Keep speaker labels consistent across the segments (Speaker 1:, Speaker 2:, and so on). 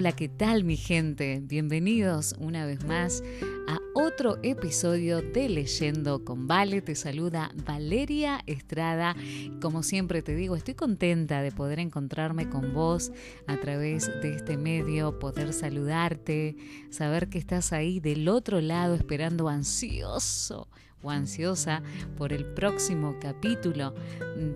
Speaker 1: Hola, ¿qué tal mi gente? Bienvenidos una vez más a otro episodio de Leyendo con Vale. Te saluda Valeria Estrada. Como siempre te digo, estoy contenta de poder encontrarme con vos a través de este medio, poder saludarte, saber que estás ahí del otro lado esperando ansioso o ansiosa por el próximo capítulo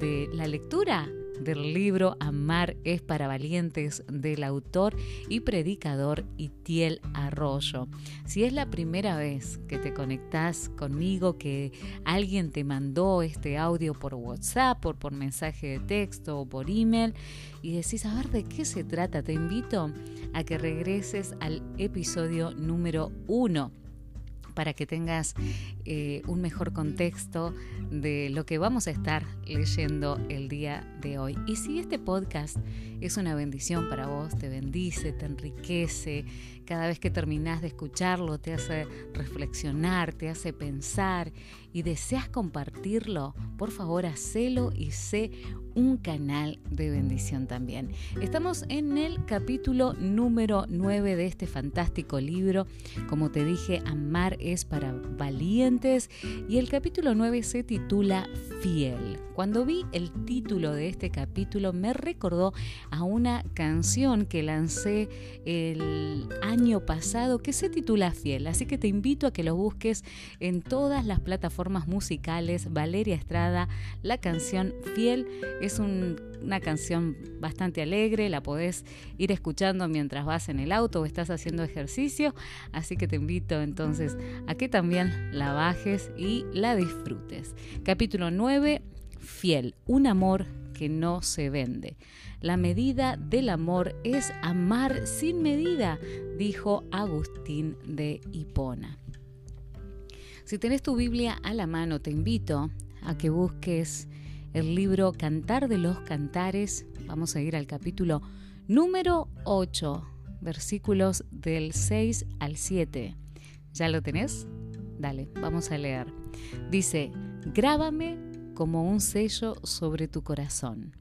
Speaker 1: de la lectura del libro Amar es para valientes del autor y predicador Itiel Arroyo. Si es la primera vez que te conectás conmigo, que alguien te mandó este audio por WhatsApp, o por mensaje de texto o por email y decís, a ver de qué se trata, te invito a que regreses al episodio número uno para que tengas eh, un mejor contexto de lo que vamos a estar leyendo el día de hoy. Y si este podcast es una bendición para vos, te bendice, te enriquece, cada vez que terminás de escucharlo te hace reflexionar, te hace pensar y deseas compartirlo, por favor hacelo y sé un canal de bendición también. Estamos en el capítulo número 9 de este fantástico libro. Como te dije, Amar es para valientes y el capítulo 9 se titula Fiel. Cuando vi el título de este capítulo me recordó a una canción que lancé el año pasado que se titula Fiel. Así que te invito a que lo busques en todas las plataformas musicales. Valeria Estrada, la canción Fiel es una canción bastante alegre, la podés ir escuchando mientras vas en el auto o estás haciendo ejercicio, así que te invito entonces a que también la bajes y la disfrutes. Capítulo 9, Fiel, un amor que no se vende. La medida del amor es amar sin medida, dijo Agustín de Hipona. Si tenés tu Biblia a la mano, te invito a que busques el libro Cantar de los Cantares. Vamos a ir al capítulo número 8, versículos del 6 al 7. ¿Ya lo tenés? Dale, vamos a leer. Dice, grábame como un sello sobre tu corazón.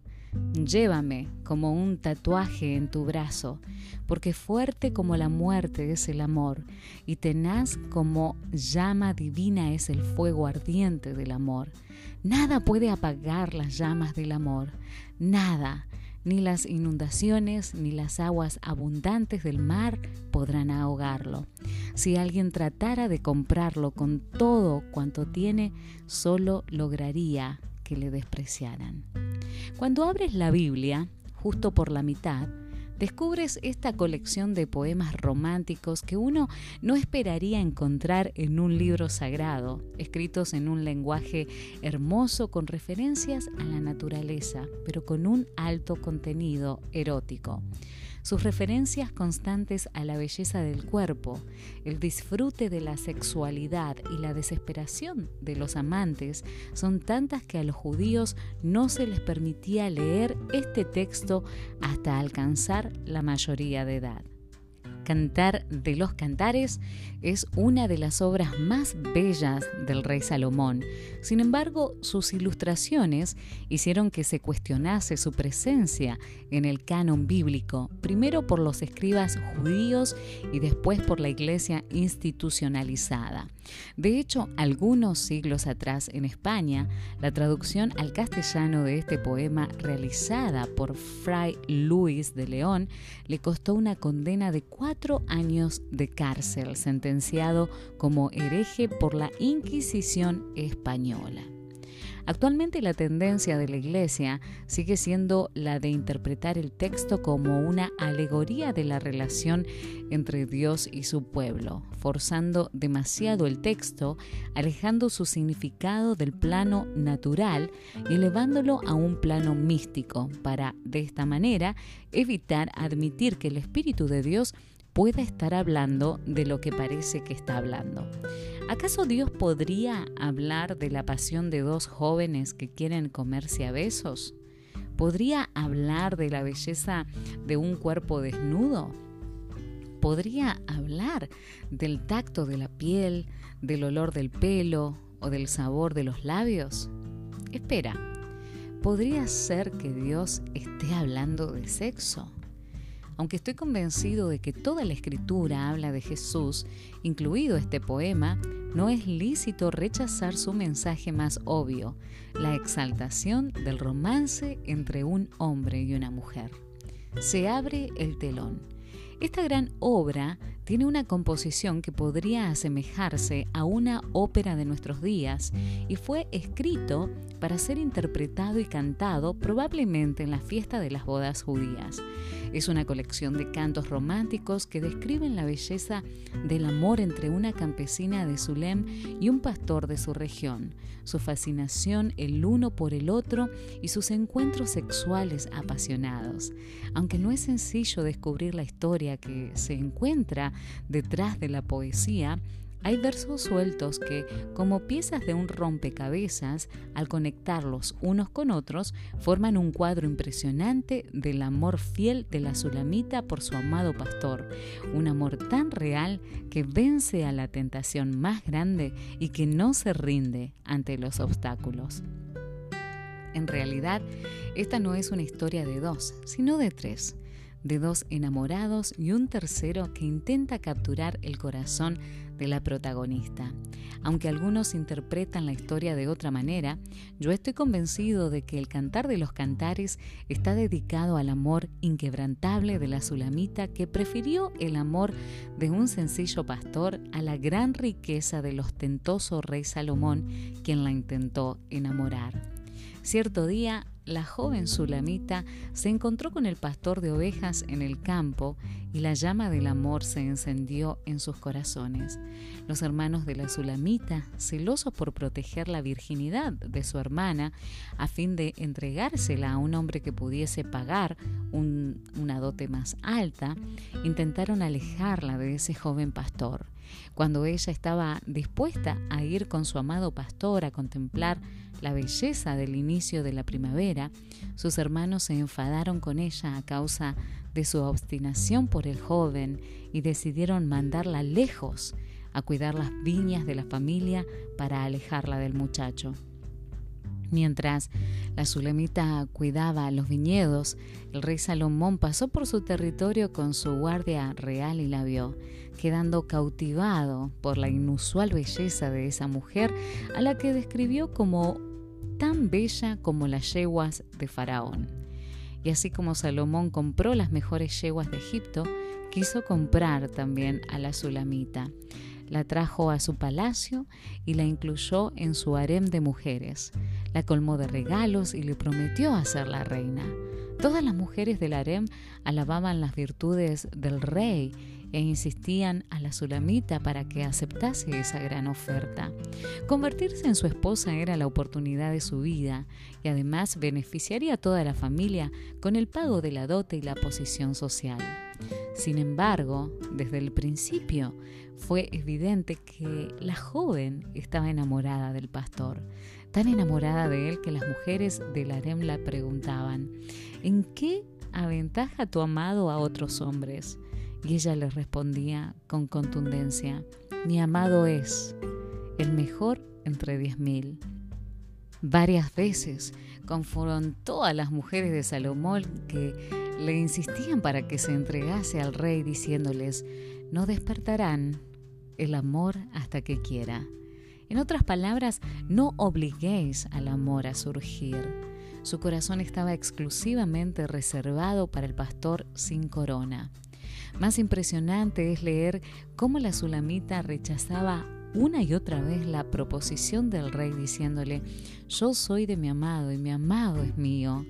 Speaker 1: Llévame como un tatuaje en tu brazo, porque fuerte como la muerte es el amor, y tenaz como llama divina es el fuego ardiente del amor. Nada puede apagar las llamas del amor, nada, ni las inundaciones ni las aguas abundantes del mar podrán ahogarlo. Si alguien tratara de comprarlo con todo cuanto tiene, solo lograría que le despreciaran. Cuando abres la Biblia, justo por la mitad, descubres esta colección de poemas románticos que uno no esperaría encontrar en un libro sagrado, escritos en un lenguaje hermoso con referencias a la naturaleza, pero con un alto contenido erótico sus referencias constantes a la belleza del cuerpo, el disfrute de la sexualidad y la desesperación de los amantes son tantas que a los judíos no se les permitía leer este texto hasta alcanzar la mayoría de edad. Cantar de los Cantares es una de las obras más bellas del rey Salomón. Sin embargo, sus ilustraciones hicieron que se cuestionase su presencia en el canon bíblico, primero por los escribas judíos y después por la iglesia institucionalizada. De hecho, algunos siglos atrás en España, la traducción al castellano de este poema realizada por Fray Luis de León le costó una condena de cuatro años de cárcel, sentenciado como hereje por la Inquisición española. Actualmente la tendencia de la Iglesia sigue siendo la de interpretar el texto como una alegoría de la relación entre Dios y su pueblo, forzando demasiado el texto, alejando su significado del plano natural y elevándolo a un plano místico, para, de esta manera, evitar admitir que el Espíritu de Dios pueda estar hablando de lo que parece que está hablando. ¿Acaso Dios podría hablar de la pasión de dos jóvenes que quieren comerse a besos? ¿Podría hablar de la belleza de un cuerpo desnudo? ¿Podría hablar del tacto de la piel, del olor del pelo o del sabor de los labios? Espera, ¿podría ser que Dios esté hablando de sexo? Aunque estoy convencido de que toda la escritura habla de Jesús, incluido este poema, no es lícito rechazar su mensaje más obvio, la exaltación del romance entre un hombre y una mujer. Se abre el telón. Esta gran obra tiene una composición que podría asemejarse a una ópera de nuestros días y fue escrito para ser interpretado y cantado probablemente en la fiesta de las bodas judías. Es una colección de cantos románticos que describen la belleza del amor entre una campesina de Zulem y un pastor de su región, su fascinación el uno por el otro y sus encuentros sexuales apasionados. Aunque no es sencillo descubrir la historia que se encuentra detrás de la poesía, hay versos sueltos que, como piezas de un rompecabezas, al conectarlos unos con otros, forman un cuadro impresionante del amor fiel de la Sulamita por su amado pastor, un amor tan real que vence a la tentación más grande y que no se rinde ante los obstáculos. En realidad, esta no es una historia de dos, sino de tres de dos enamorados y un tercero que intenta capturar el corazón de la protagonista. Aunque algunos interpretan la historia de otra manera, yo estoy convencido de que el Cantar de los Cantares está dedicado al amor inquebrantable de la Sulamita que prefirió el amor de un sencillo pastor a la gran riqueza del ostentoso rey Salomón, quien la intentó enamorar. Cierto día la joven Sulamita se encontró con el pastor de ovejas en el campo y la llama del amor se encendió en sus corazones. Los hermanos de la Sulamita, celosos por proteger la virginidad de su hermana, a fin de entregársela a un hombre que pudiese pagar una dote más alta, intentaron alejarla de ese joven pastor. Cuando ella estaba dispuesta a ir con su amado pastor a contemplar la belleza del inicio de la primavera, sus hermanos se enfadaron con ella a causa de su obstinación por el joven y decidieron mandarla lejos a cuidar las viñas de la familia para alejarla del muchacho. Mientras la Sulemita cuidaba los viñedos, el rey Salomón pasó por su territorio con su guardia real y la vio, quedando cautivado por la inusual belleza de esa mujer a la que describió como tan bella como las yeguas de Faraón. Y así como Salomón compró las mejores yeguas de Egipto, quiso comprar también a la Sulamita la trajo a su palacio y la incluyó en su harem de mujeres. La colmó de regalos y le prometió hacer la reina. Todas las mujeres del harem alababan las virtudes del rey e insistían a la Sulamita para que aceptase esa gran oferta. Convertirse en su esposa era la oportunidad de su vida y además beneficiaría a toda la familia con el pago de la dote y la posición social. Sin embargo, desde el principio fue evidente que la joven estaba enamorada del pastor, tan enamorada de él que las mujeres del harem la preguntaban, ¿en qué aventaja tu amado a otros hombres? Y ella les respondía con contundencia, mi amado es el mejor entre diez mil. Varias veces confrontó a las mujeres de Salomón que le insistían para que se entregase al rey diciéndoles, no despertarán el amor hasta que quiera. En otras palabras, no obliguéis al amor a surgir. Su corazón estaba exclusivamente reservado para el pastor sin corona. Más impresionante es leer cómo la Sulamita rechazaba una y otra vez la proposición del rey diciéndole, yo soy de mi amado y mi amado es mío.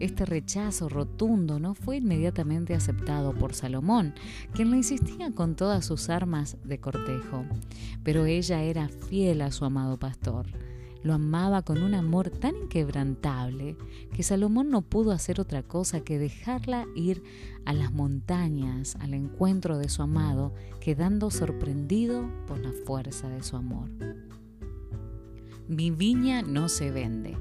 Speaker 1: Este rechazo rotundo no fue inmediatamente aceptado por Salomón, quien le insistía con todas sus armas de cortejo, pero ella era fiel a su amado pastor. Lo amaba con un amor tan inquebrantable que Salomón no pudo hacer otra cosa que dejarla ir a las montañas al encuentro de su amado, quedando sorprendido por la fuerza de su amor. Mi viña no se vende.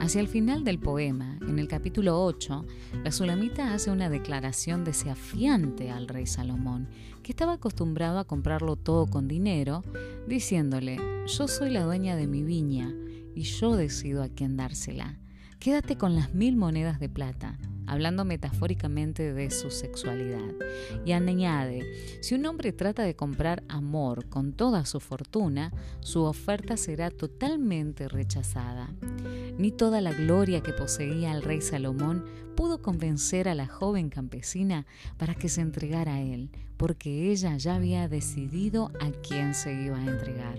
Speaker 1: Hacia el final del poema, en el capítulo 8, la Sulamita hace una declaración desafiante al rey Salomón, que estaba acostumbrado a comprarlo todo con dinero, diciéndole, yo soy la dueña de mi viña y yo decido a quién dársela. Quédate con las mil monedas de plata. hablando metafóricamente de su sexualidad. Y añade, si un hombre trata de comprar amor con toda su fortuna, su oferta será totalmente rechazada. Ni toda la gloria que poseía el rey Salomón pudo convencer a la joven campesina para que se entregara a él, porque ella ya había decidido a quién se iba a entregar.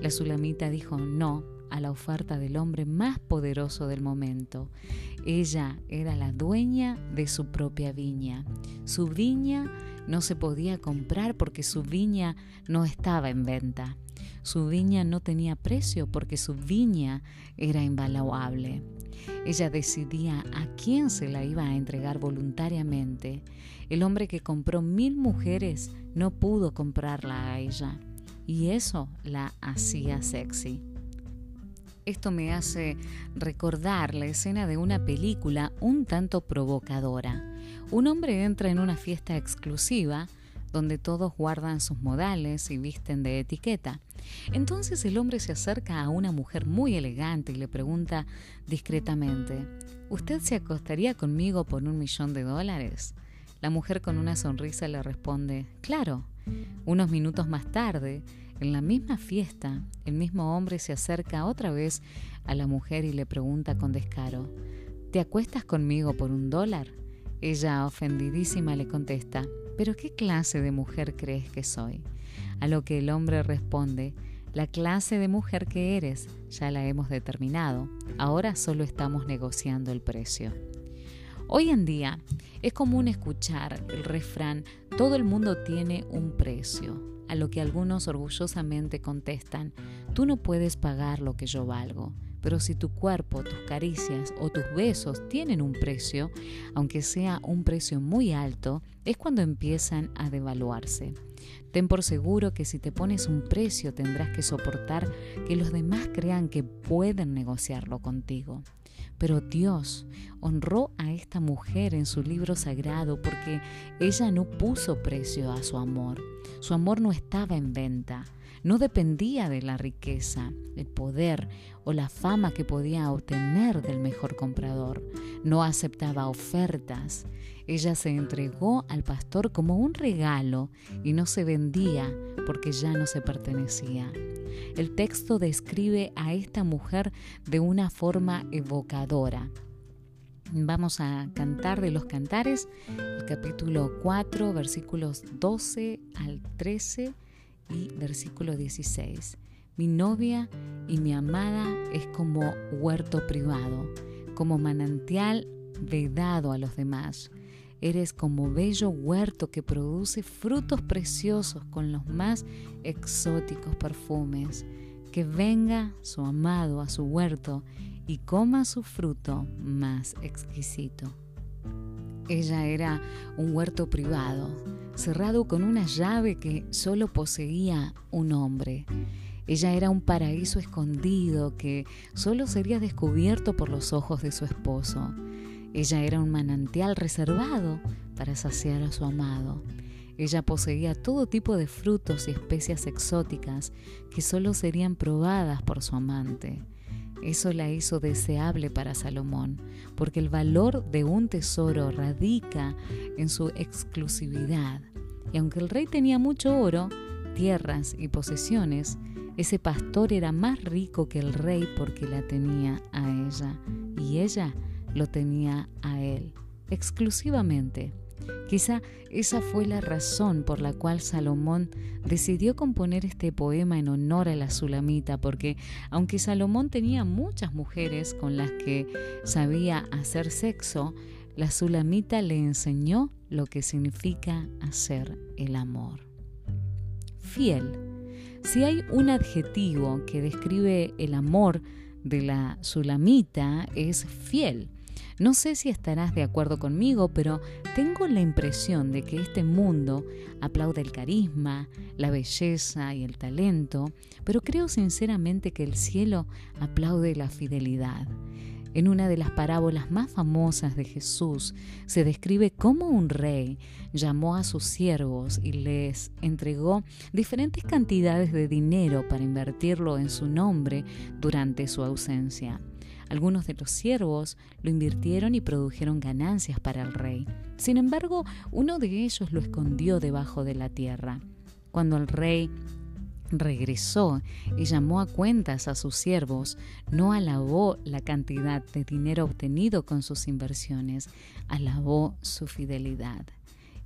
Speaker 1: La sulamita dijo no a la oferta del hombre más poderoso del momento. Ella era la dueña de su propia viña. Su viña no se podía comprar porque su viña no estaba en venta. Su viña no tenía precio porque su viña era invaluable. Ella decidía a quién se la iba a entregar voluntariamente. El hombre que compró mil mujeres no pudo comprarla a ella. Y eso la hacía sexy. Esto me hace recordar la escena de una película un tanto provocadora. Un hombre entra en una fiesta exclusiva donde todos guardan sus modales y visten de etiqueta. Entonces el hombre se acerca a una mujer muy elegante y le pregunta discretamente, ¿Usted se acostaría conmigo por un millón de dólares? La mujer con una sonrisa le responde, claro. Unos minutos más tarde, en la misma fiesta, el mismo hombre se acerca otra vez a la mujer y le pregunta con descaro, ¿te acuestas conmigo por un dólar? Ella, ofendidísima, le contesta, ¿pero qué clase de mujer crees que soy? A lo que el hombre responde, la clase de mujer que eres ya la hemos determinado, ahora solo estamos negociando el precio. Hoy en día es común escuchar el refrán, todo el mundo tiene un precio a lo que algunos orgullosamente contestan, tú no puedes pagar lo que yo valgo, pero si tu cuerpo, tus caricias o tus besos tienen un precio, aunque sea un precio muy alto, es cuando empiezan a devaluarse. Ten por seguro que si te pones un precio tendrás que soportar que los demás crean que pueden negociarlo contigo. Pero Dios honró a esta mujer en su libro sagrado porque ella no puso precio a su amor. Su amor no estaba en venta, no dependía de la riqueza, el poder o la fama que podía obtener del mejor comprador. No aceptaba ofertas. Ella se entregó al pastor como un regalo y no se vendía porque ya no se pertenecía. El texto describe a esta mujer de una forma evocadora. Vamos a cantar de los cantares el capítulo 4, versículos 12 al 13 y versículo 16. Mi novia y mi amada es como huerto privado, como manantial vedado a los demás. Eres como bello huerto que produce frutos preciosos con los más exóticos perfumes. Que venga su amado a su huerto y coma su fruto más exquisito. Ella era un huerto privado, cerrado con una llave que solo poseía un hombre. Ella era un paraíso escondido que solo sería descubierto por los ojos de su esposo. Ella era un manantial reservado para saciar a su amado. Ella poseía todo tipo de frutos y especias exóticas que solo serían probadas por su amante. Eso la hizo deseable para Salomón, porque el valor de un tesoro radica en su exclusividad. Y aunque el rey tenía mucho oro, tierras y posesiones, ese pastor era más rico que el rey porque la tenía a ella y ella lo tenía a él, exclusivamente. Quizá esa fue la razón por la cual Salomón decidió componer este poema en honor a la Sulamita, porque aunque Salomón tenía muchas mujeres con las que sabía hacer sexo, la Sulamita le enseñó lo que significa hacer el amor. Fiel. Si hay un adjetivo que describe el amor de la Sulamita, es fiel. No sé si estarás de acuerdo conmigo, pero tengo la impresión de que este mundo aplaude el carisma, la belleza y el talento, pero creo sinceramente que el cielo aplaude la fidelidad. En una de las parábolas más famosas de Jesús se describe cómo un rey llamó a sus siervos y les entregó diferentes cantidades de dinero para invertirlo en su nombre durante su ausencia. Algunos de los siervos lo invirtieron y produjeron ganancias para el rey. Sin embargo, uno de ellos lo escondió debajo de la tierra. Cuando el rey regresó y llamó a cuentas a sus siervos, no alabó la cantidad de dinero obtenido con sus inversiones, alabó su fidelidad.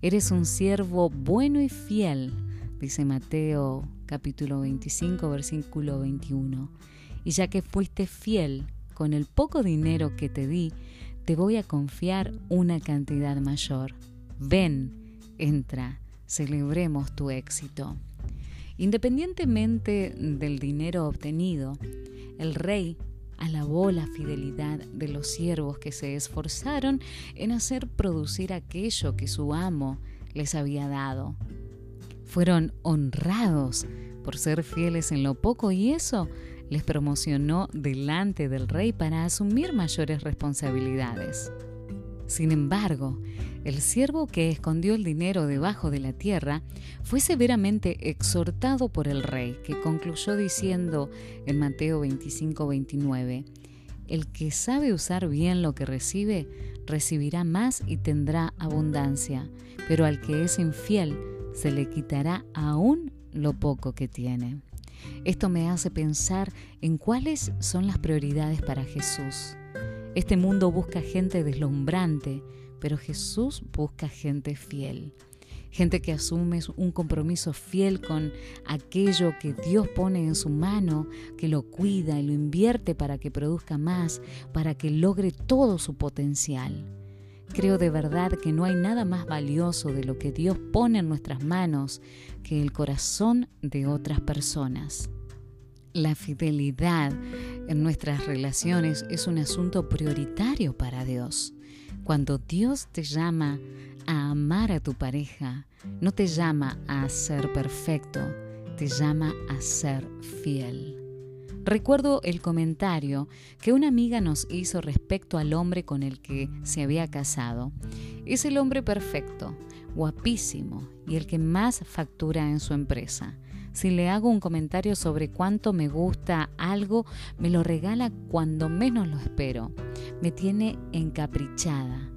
Speaker 1: Eres un siervo bueno y fiel, dice Mateo capítulo 25 versículo 21. Y ya que fuiste fiel con el poco dinero que te di, te voy a confiar una cantidad mayor. Ven, entra, celebremos tu éxito. Independientemente del dinero obtenido, el rey alabó la fidelidad de los siervos que se esforzaron en hacer producir aquello que su amo les había dado. Fueron honrados por ser fieles en lo poco y eso les promocionó delante del rey para asumir mayores responsabilidades. Sin embargo, el siervo que escondió el dinero debajo de la tierra fue severamente exhortado por el rey, que concluyó diciendo en Mateo 25-29, El que sabe usar bien lo que recibe, recibirá más y tendrá abundancia, pero al que es infiel, se le quitará aún lo poco que tiene. Esto me hace pensar en cuáles son las prioridades para Jesús. Este mundo busca gente deslumbrante, pero Jesús busca gente fiel. Gente que asume un compromiso fiel con aquello que Dios pone en su mano, que lo cuida y lo invierte para que produzca más, para que logre todo su potencial. Creo de verdad que no hay nada más valioso de lo que Dios pone en nuestras manos que el corazón de otras personas. La fidelidad en nuestras relaciones es un asunto prioritario para Dios. Cuando Dios te llama a amar a tu pareja, no te llama a ser perfecto, te llama a ser fiel. Recuerdo el comentario que una amiga nos hizo respecto al hombre con el que se había casado. Es el hombre perfecto, guapísimo y el que más factura en su empresa. Si le hago un comentario sobre cuánto me gusta algo, me lo regala cuando menos lo espero. Me tiene encaprichada.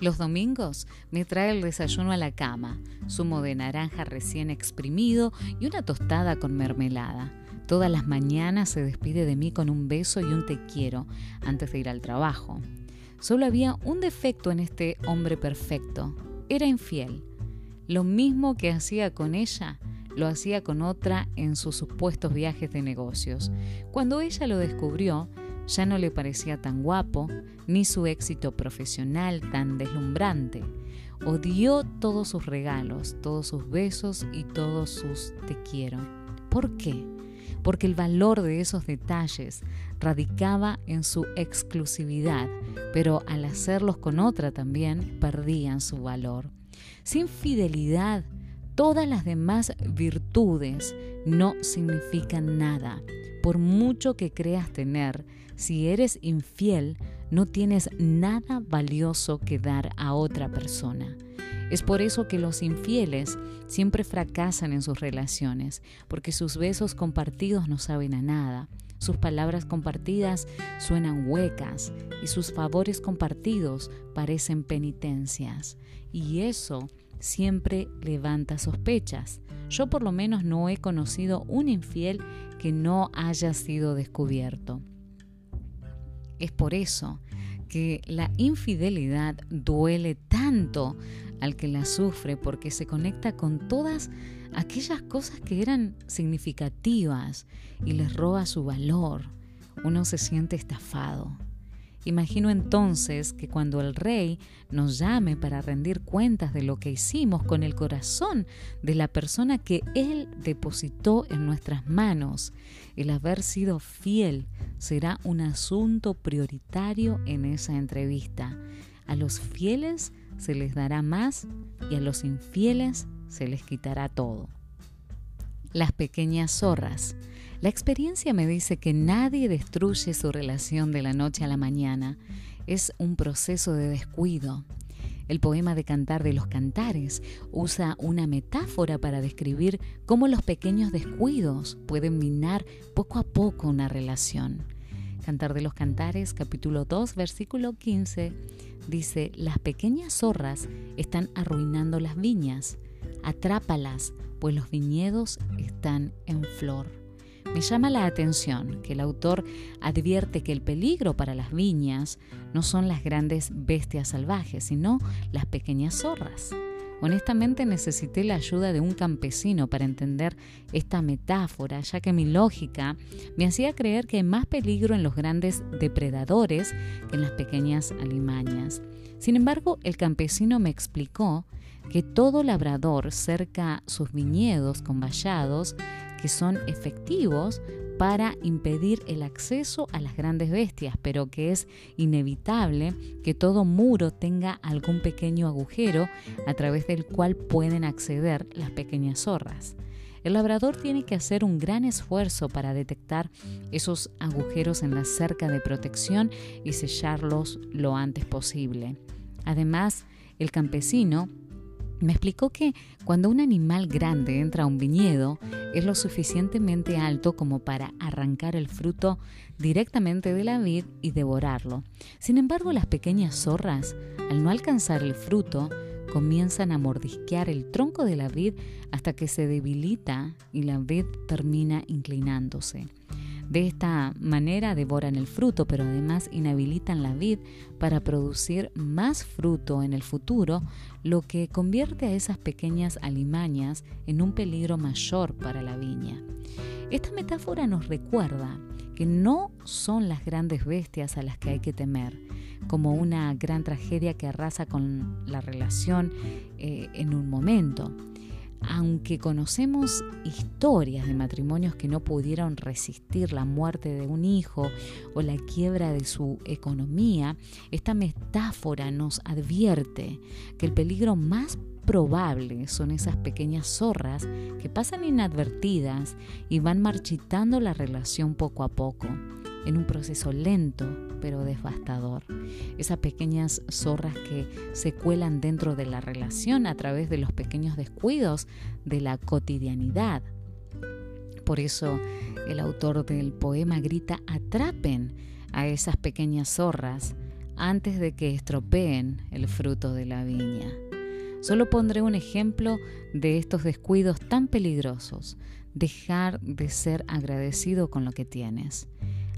Speaker 1: Los domingos me trae el desayuno a la cama, zumo de naranja recién exprimido y una tostada con mermelada. Todas las mañanas se despide de mí con un beso y un te quiero antes de ir al trabajo. Solo había un defecto en este hombre perfecto. Era infiel. Lo mismo que hacía con ella, lo hacía con otra en sus supuestos viajes de negocios. Cuando ella lo descubrió, ya no le parecía tan guapo, ni su éxito profesional tan deslumbrante. Odió todos sus regalos, todos sus besos y todos sus te quiero. ¿Por qué? Porque el valor de esos detalles radicaba en su exclusividad, pero al hacerlos con otra también perdían su valor. Sin fidelidad, todas las demás virtudes no significan nada. Por mucho que creas tener, si eres infiel, no tienes nada valioso que dar a otra persona. Es por eso que los infieles siempre fracasan en sus relaciones, porque sus besos compartidos no saben a nada, sus palabras compartidas suenan huecas y sus favores compartidos parecen penitencias. Y eso siempre levanta sospechas. Yo por lo menos no he conocido un infiel que no haya sido descubierto. Es por eso que la infidelidad duele tanto al que la sufre porque se conecta con todas aquellas cosas que eran significativas y les roba su valor. Uno se siente estafado. Imagino entonces que cuando el rey nos llame para rendir cuentas de lo que hicimos con el corazón de la persona que él depositó en nuestras manos, el haber sido fiel será un asunto prioritario en esa entrevista. A los fieles se les dará más y a los infieles se les quitará todo. Las pequeñas zorras. La experiencia me dice que nadie destruye su relación de la noche a la mañana. Es un proceso de descuido. El poema de Cantar de los Cantares usa una metáfora para describir cómo los pequeños descuidos pueden minar poco a poco una relación. Cantar de los Cantares, capítulo 2, versículo 15, dice, las pequeñas zorras están arruinando las viñas, atrápalas, pues los viñedos están en flor. Me llama la atención que el autor advierte que el peligro para las viñas no son las grandes bestias salvajes, sino las pequeñas zorras. Honestamente necesité la ayuda de un campesino para entender esta metáfora, ya que mi lógica me hacía creer que hay más peligro en los grandes depredadores que en las pequeñas alimañas. Sin embargo, el campesino me explicó que todo labrador cerca sus viñedos con vallados que son efectivos para impedir el acceso a las grandes bestias, pero que es inevitable que todo muro tenga algún pequeño agujero a través del cual pueden acceder las pequeñas zorras. El labrador tiene que hacer un gran esfuerzo para detectar esos agujeros en la cerca de protección y sellarlos lo antes posible. Además, el campesino me explicó que cuando un animal grande entra a un viñedo, es lo suficientemente alto como para arrancar el fruto directamente de la vid y devorarlo. Sin embargo, las pequeñas zorras, al no alcanzar el fruto, comienzan a mordisquear el tronco de la vid hasta que se debilita y la vid termina inclinándose. De esta manera devoran el fruto, pero además inhabilitan la vid para producir más fruto en el futuro, lo que convierte a esas pequeñas alimañas en un peligro mayor para la viña. Esta metáfora nos recuerda que no son las grandes bestias a las que hay que temer, como una gran tragedia que arrasa con la relación eh, en un momento aunque conocemos historias de matrimonios que no pudieron resistir la muerte de un hijo o la quiebra de su economía, esta metáfora nos advierte que el peligro más probable son esas pequeñas zorras que pasan inadvertidas y van marchitando la relación poco a poco en un proceso lento pero devastador. Esas pequeñas zorras que se cuelan dentro de la relación a través de los pequeños descuidos de la cotidianidad. Por eso el autor del poema grita atrapen a esas pequeñas zorras antes de que estropeen el fruto de la viña. Solo pondré un ejemplo de estos descuidos tan peligrosos, dejar de ser agradecido con lo que tienes.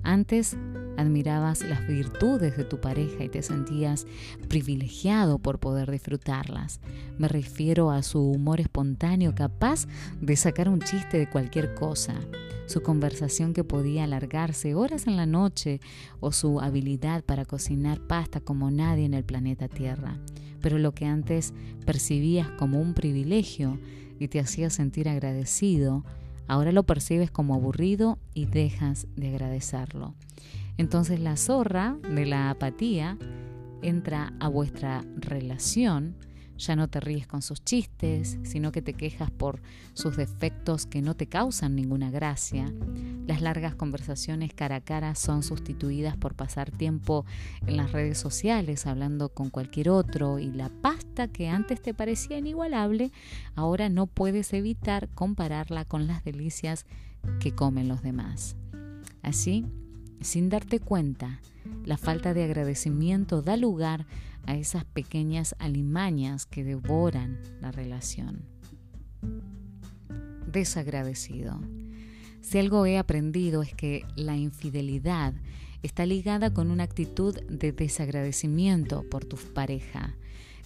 Speaker 1: Antes admirabas las virtudes de tu pareja y te sentías privilegiado por poder disfrutarlas. Me refiero a su humor espontáneo capaz de sacar un chiste de cualquier cosa, su conversación que podía alargarse horas en la noche o su habilidad para cocinar pasta como nadie en el planeta Tierra. Pero lo que antes percibías como un privilegio y te hacía sentir agradecido, Ahora lo percibes como aburrido y dejas de agradecerlo. Entonces la zorra de la apatía entra a vuestra relación ya no te ríes con sus chistes, sino que te quejas por sus defectos que no te causan ninguna gracia. Las largas conversaciones cara a cara son sustituidas por pasar tiempo en las redes sociales hablando con cualquier otro y la pasta que antes te parecía inigualable, ahora no puedes evitar compararla con las delicias que comen los demás. Así, sin darte cuenta, la falta de agradecimiento da lugar a esas pequeñas alimañas que devoran la relación. Desagradecido. Si algo he aprendido es que la infidelidad está ligada con una actitud de desagradecimiento por tu pareja,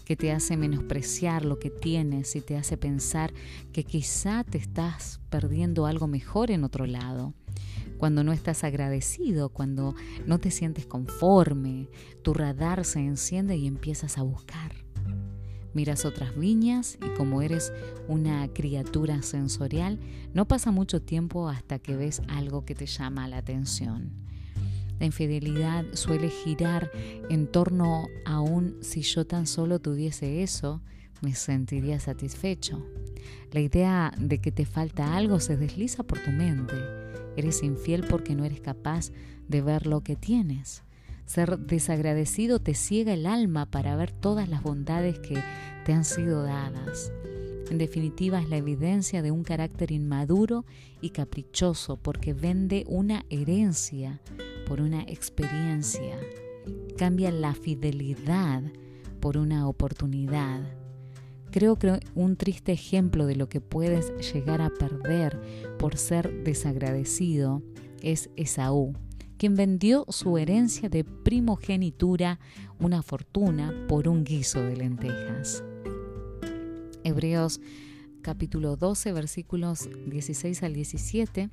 Speaker 1: que te hace menospreciar lo que tienes y te hace pensar que quizá te estás perdiendo algo mejor en otro lado cuando no estás agradecido, cuando no te sientes conforme, tu radar se enciende y empiezas a buscar. Miras otras viñas y como eres una criatura sensorial, no pasa mucho tiempo hasta que ves algo que te llama la atención. La infidelidad suele girar en torno a un si yo tan solo tuviese eso, me sentiría satisfecho. La idea de que te falta algo se desliza por tu mente. Eres infiel porque no eres capaz de ver lo que tienes. Ser desagradecido te ciega el alma para ver todas las bondades que te han sido dadas. En definitiva, es la evidencia de un carácter inmaduro y caprichoso porque vende una herencia por una experiencia. Cambia la fidelidad por una oportunidad. Creo que un triste ejemplo de lo que puedes llegar a perder por ser desagradecido es Esaú, quien vendió su herencia de primogenitura, una fortuna, por un guiso de lentejas. Hebreos capítulo 12 versículos 16 al 17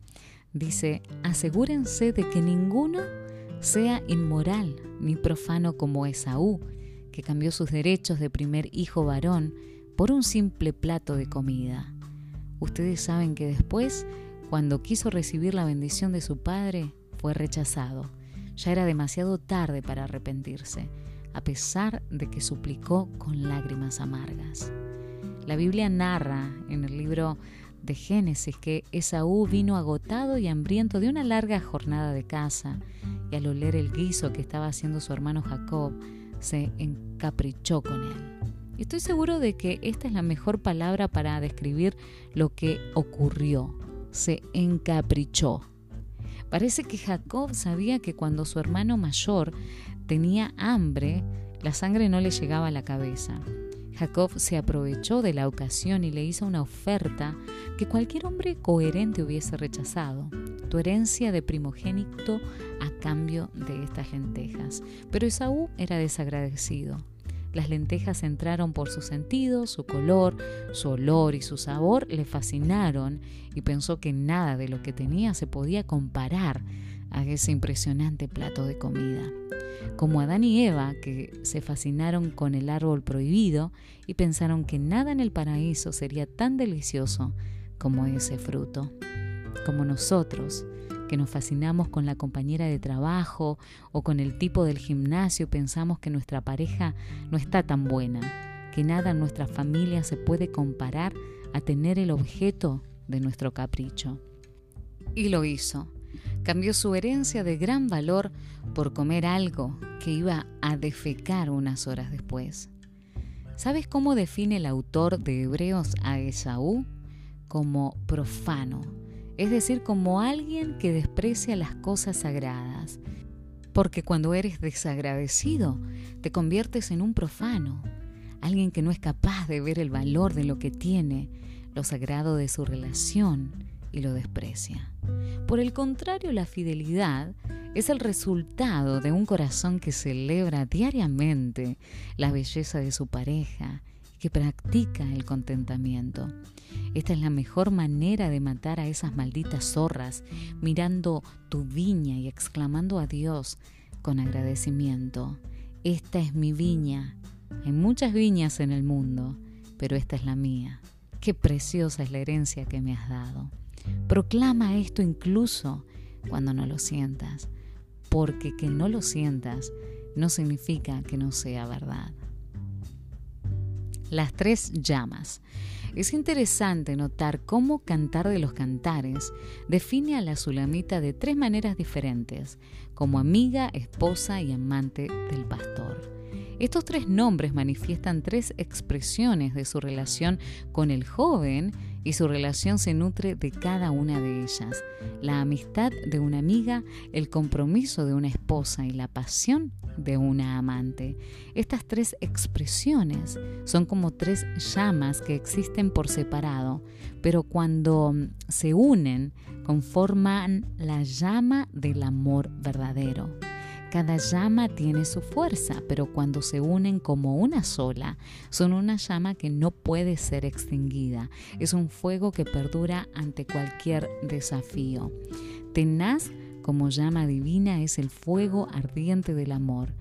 Speaker 1: dice, asegúrense de que ninguno sea inmoral ni profano como Esaú, que cambió sus derechos de primer hijo varón por un simple plato de comida. Ustedes saben que después, cuando quiso recibir la bendición de su padre, fue rechazado. Ya era demasiado tarde para arrepentirse, a pesar de que suplicó con lágrimas amargas. La Biblia narra en el libro de Génesis que Esaú vino agotado y hambriento de una larga jornada de caza, y al oler el guiso que estaba haciendo su hermano Jacob, se encaprichó con él. Estoy seguro de que esta es la mejor palabra para describir lo que ocurrió. Se encaprichó. Parece que Jacob sabía que cuando su hermano mayor tenía hambre, la sangre no le llegaba a la cabeza. Jacob se aprovechó de la ocasión y le hizo una oferta que cualquier hombre coherente hubiese rechazado. Tu herencia de primogénito a cambio de estas lentejas. Pero Esaú era desagradecido. Las lentejas entraron por su sentido, su color, su olor y su sabor le fascinaron y pensó que nada de lo que tenía se podía comparar a ese impresionante plato de comida. Como Adán y Eva, que se fascinaron con el árbol prohibido y pensaron que nada en el paraíso sería tan delicioso como ese fruto. Como nosotros, nos fascinamos con la compañera de trabajo o con el tipo del gimnasio, pensamos que nuestra pareja no está tan buena, que nada en nuestra familia se puede comparar a tener el objeto de nuestro capricho. Y lo hizo. Cambió su herencia de gran valor por comer algo que iba a defecar unas horas después. ¿Sabes cómo define el autor de Hebreos a Esaú? Como profano es decir, como alguien que desprecia las cosas sagradas. Porque cuando eres desagradecido, te conviertes en un profano, alguien que no es capaz de ver el valor de lo que tiene, lo sagrado de su relación y lo desprecia. Por el contrario, la fidelidad es el resultado de un corazón que celebra diariamente la belleza de su pareja que practica el contentamiento. Esta es la mejor manera de matar a esas malditas zorras, mirando tu viña y exclamando a Dios con agradecimiento. Esta es mi viña. Hay muchas viñas en el mundo, pero esta es la mía. Qué preciosa es la herencia que me has dado. Proclama esto incluso cuando no lo sientas, porque que no lo sientas no significa que no sea verdad las tres llamas. Es interesante notar cómo Cantar de los Cantares define a la Sulamita de tres maneras diferentes, como amiga, esposa y amante del pastor. Estos tres nombres manifiestan tres expresiones de su relación con el joven y su relación se nutre de cada una de ellas. La amistad de una amiga, el compromiso de una esposa y la pasión de una amante. Estas tres expresiones son como tres llamas que existen por separado, pero cuando se unen conforman la llama del amor verdadero. Cada llama tiene su fuerza, pero cuando se unen como una sola, son una llama que no puede ser extinguida. Es un fuego que perdura ante cualquier desafío. Tenaz como llama divina es el fuego ardiente del amor.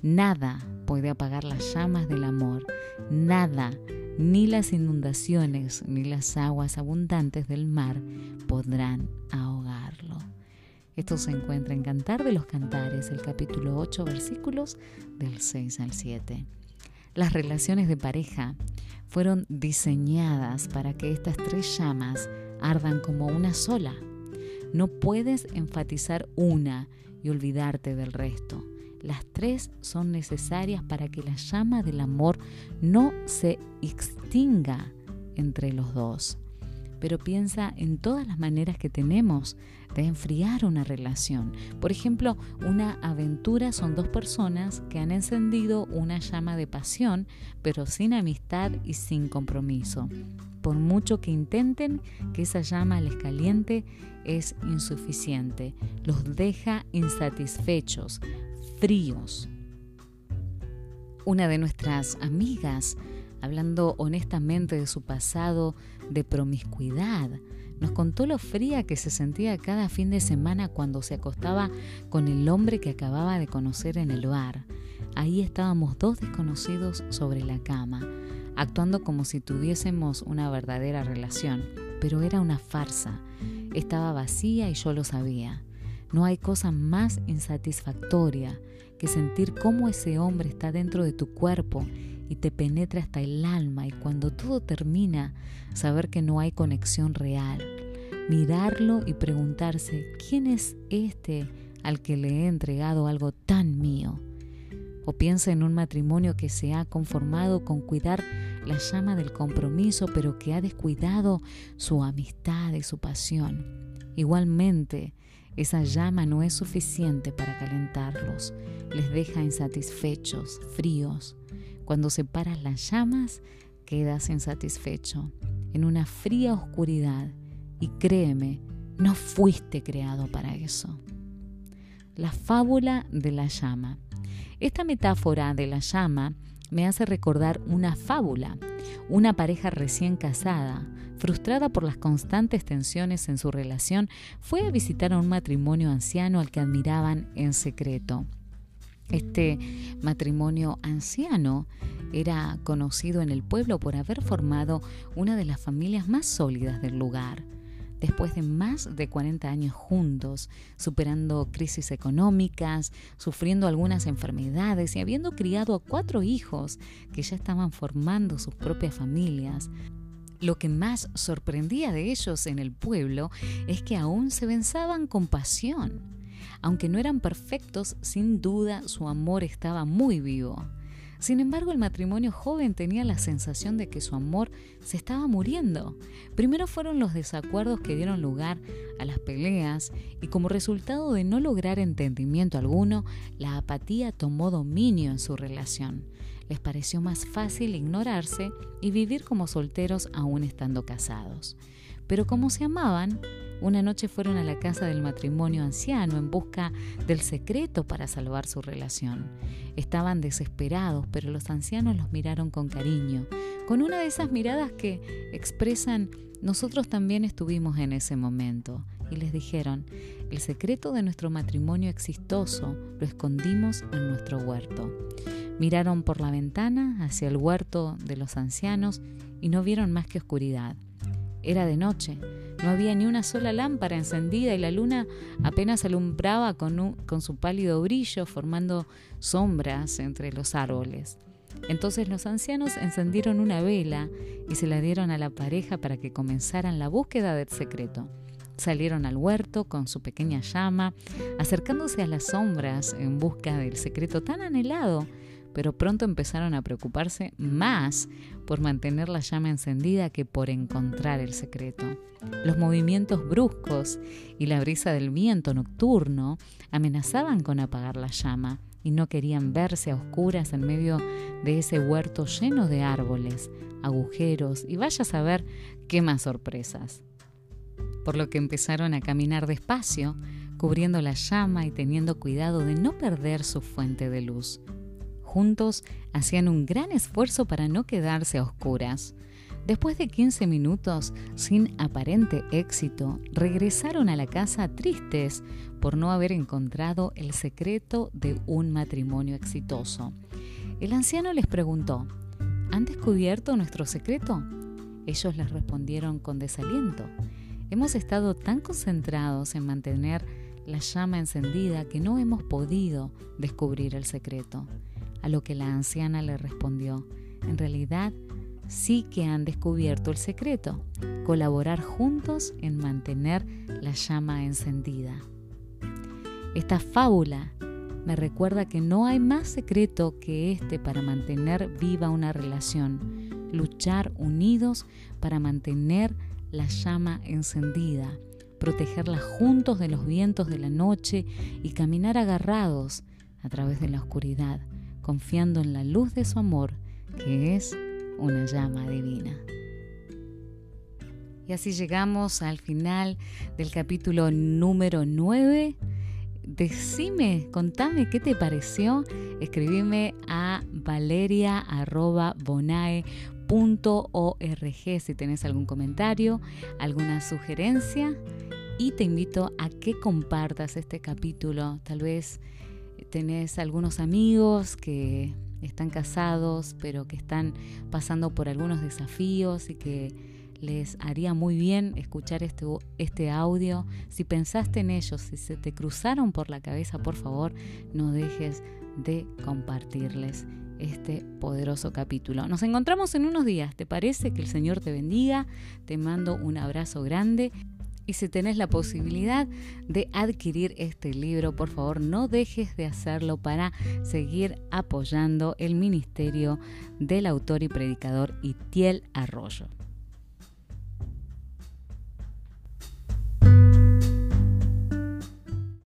Speaker 1: Nada puede apagar las llamas del amor. Nada, ni las inundaciones, ni las aguas abundantes del mar podrán ahogarlo. Esto se encuentra en Cantar de los Cantares, el capítulo 8, versículos del 6 al 7. Las relaciones de pareja fueron diseñadas para que estas tres llamas ardan como una sola. No puedes enfatizar una y olvidarte del resto. Las tres son necesarias para que la llama del amor no se extinga entre los dos. Pero piensa en todas las maneras que tenemos de enfriar una relación. Por ejemplo, una aventura son dos personas que han encendido una llama de pasión, pero sin amistad y sin compromiso. Por mucho que intenten que esa llama les caliente, es insuficiente. Los deja insatisfechos, fríos. Una de nuestras amigas, hablando honestamente de su pasado de promiscuidad, nos contó lo fría que se sentía cada fin de semana cuando se acostaba con el hombre que acababa de conocer en el bar. Ahí estábamos dos desconocidos sobre la cama, actuando como si tuviésemos una verdadera relación, pero era una farsa. Estaba vacía y yo lo sabía. No hay cosa más insatisfactoria que sentir cómo ese hombre está dentro de tu cuerpo y te penetra hasta el alma y cuando todo termina, saber que no hay conexión real. Mirarlo y preguntarse, ¿quién es este al que le he entregado algo tan mío? O piensa en un matrimonio que se ha conformado con cuidar la llama del compromiso, pero que ha descuidado su amistad y su pasión. Igualmente, esa llama no es suficiente para calentarlos, les deja insatisfechos, fríos. Cuando separas las llamas, quedas insatisfecho, en una fría oscuridad. Y créeme, no fuiste creado para eso. La fábula de la llama. Esta metáfora de la llama me hace recordar una fábula, una pareja recién casada, frustrada por las constantes tensiones en su relación, fue a visitar a un matrimonio anciano al que admiraban en secreto. Este matrimonio anciano era conocido en el pueblo por haber formado una de las familias más sólidas del lugar después de más de 40 años juntos, superando crisis económicas, sufriendo algunas enfermedades y habiendo criado a cuatro hijos que ya estaban formando sus propias familias. Lo que más sorprendía de ellos en el pueblo es que aún se pensaban con pasión. Aunque no eran perfectos, sin duda su amor estaba muy vivo. Sin embargo, el matrimonio joven tenía la sensación de que su amor se estaba muriendo. Primero fueron los desacuerdos que dieron lugar a las peleas y como resultado de no lograr entendimiento alguno, la apatía tomó dominio en su relación. Les pareció más fácil ignorarse y vivir como solteros aún estando casados. Pero como se amaban, una noche fueron a la casa del matrimonio anciano en busca del secreto para salvar su relación. Estaban desesperados, pero los ancianos los miraron con cariño, con una de esas miradas que expresan nosotros también estuvimos en ese momento y les dijeron, el secreto de nuestro matrimonio exitoso lo escondimos en nuestro huerto. Miraron por la ventana hacia el huerto de los ancianos y no vieron más que oscuridad. Era de noche, no había ni una sola lámpara encendida y la luna apenas alumbraba con, con su pálido brillo, formando sombras entre los árboles. Entonces los ancianos encendieron una vela y se la dieron a la pareja para que comenzaran la búsqueda del secreto. Salieron al huerto con su pequeña llama, acercándose a las sombras en busca del secreto tan anhelado pero pronto empezaron a preocuparse más por mantener la llama encendida que por encontrar el secreto. Los movimientos bruscos y la brisa del viento nocturno amenazaban con apagar la llama y no querían verse a oscuras en medio de ese huerto lleno de árboles, agujeros y vaya a saber qué más sorpresas. Por lo que empezaron a caminar despacio, cubriendo la llama y teniendo cuidado de no perder su fuente de luz. Juntos hacían un gran esfuerzo para no quedarse a oscuras. Después de 15 minutos, sin aparente éxito, regresaron a la casa tristes por no haber encontrado el secreto de un matrimonio exitoso. El anciano les preguntó, ¿Han descubierto nuestro secreto? Ellos les respondieron con desaliento. Hemos estado tan concentrados en mantener la llama encendida que no hemos podido descubrir el secreto. A lo que la anciana le respondió, en realidad sí que han descubierto el secreto, colaborar juntos en mantener la llama encendida. Esta fábula me recuerda que no hay más secreto que este para mantener viva una relación, luchar unidos para mantener la llama encendida, protegerla juntos de los vientos de la noche y caminar agarrados a través de la oscuridad, confiando en la luz de su amor, que es una llama divina. Y así llegamos al final del capítulo número 9 decime, contame qué te pareció. Escribime a valeria.bonae.org si tenés algún comentario, alguna sugerencia. Y te invito a que compartas este capítulo. Tal vez tenés algunos amigos que están casados, pero que están pasando por algunos desafíos y que les haría muy bien escuchar este, este audio. Si pensaste en ellos, si se te cruzaron por la cabeza, por favor, no dejes de compartirles este poderoso capítulo. Nos encontramos en unos días, ¿te parece? Que el Señor te bendiga, te mando un abrazo grande. Y si tenés la posibilidad de adquirir este libro, por favor no dejes de hacerlo para seguir apoyando el ministerio del autor y predicador Itiel Arroyo.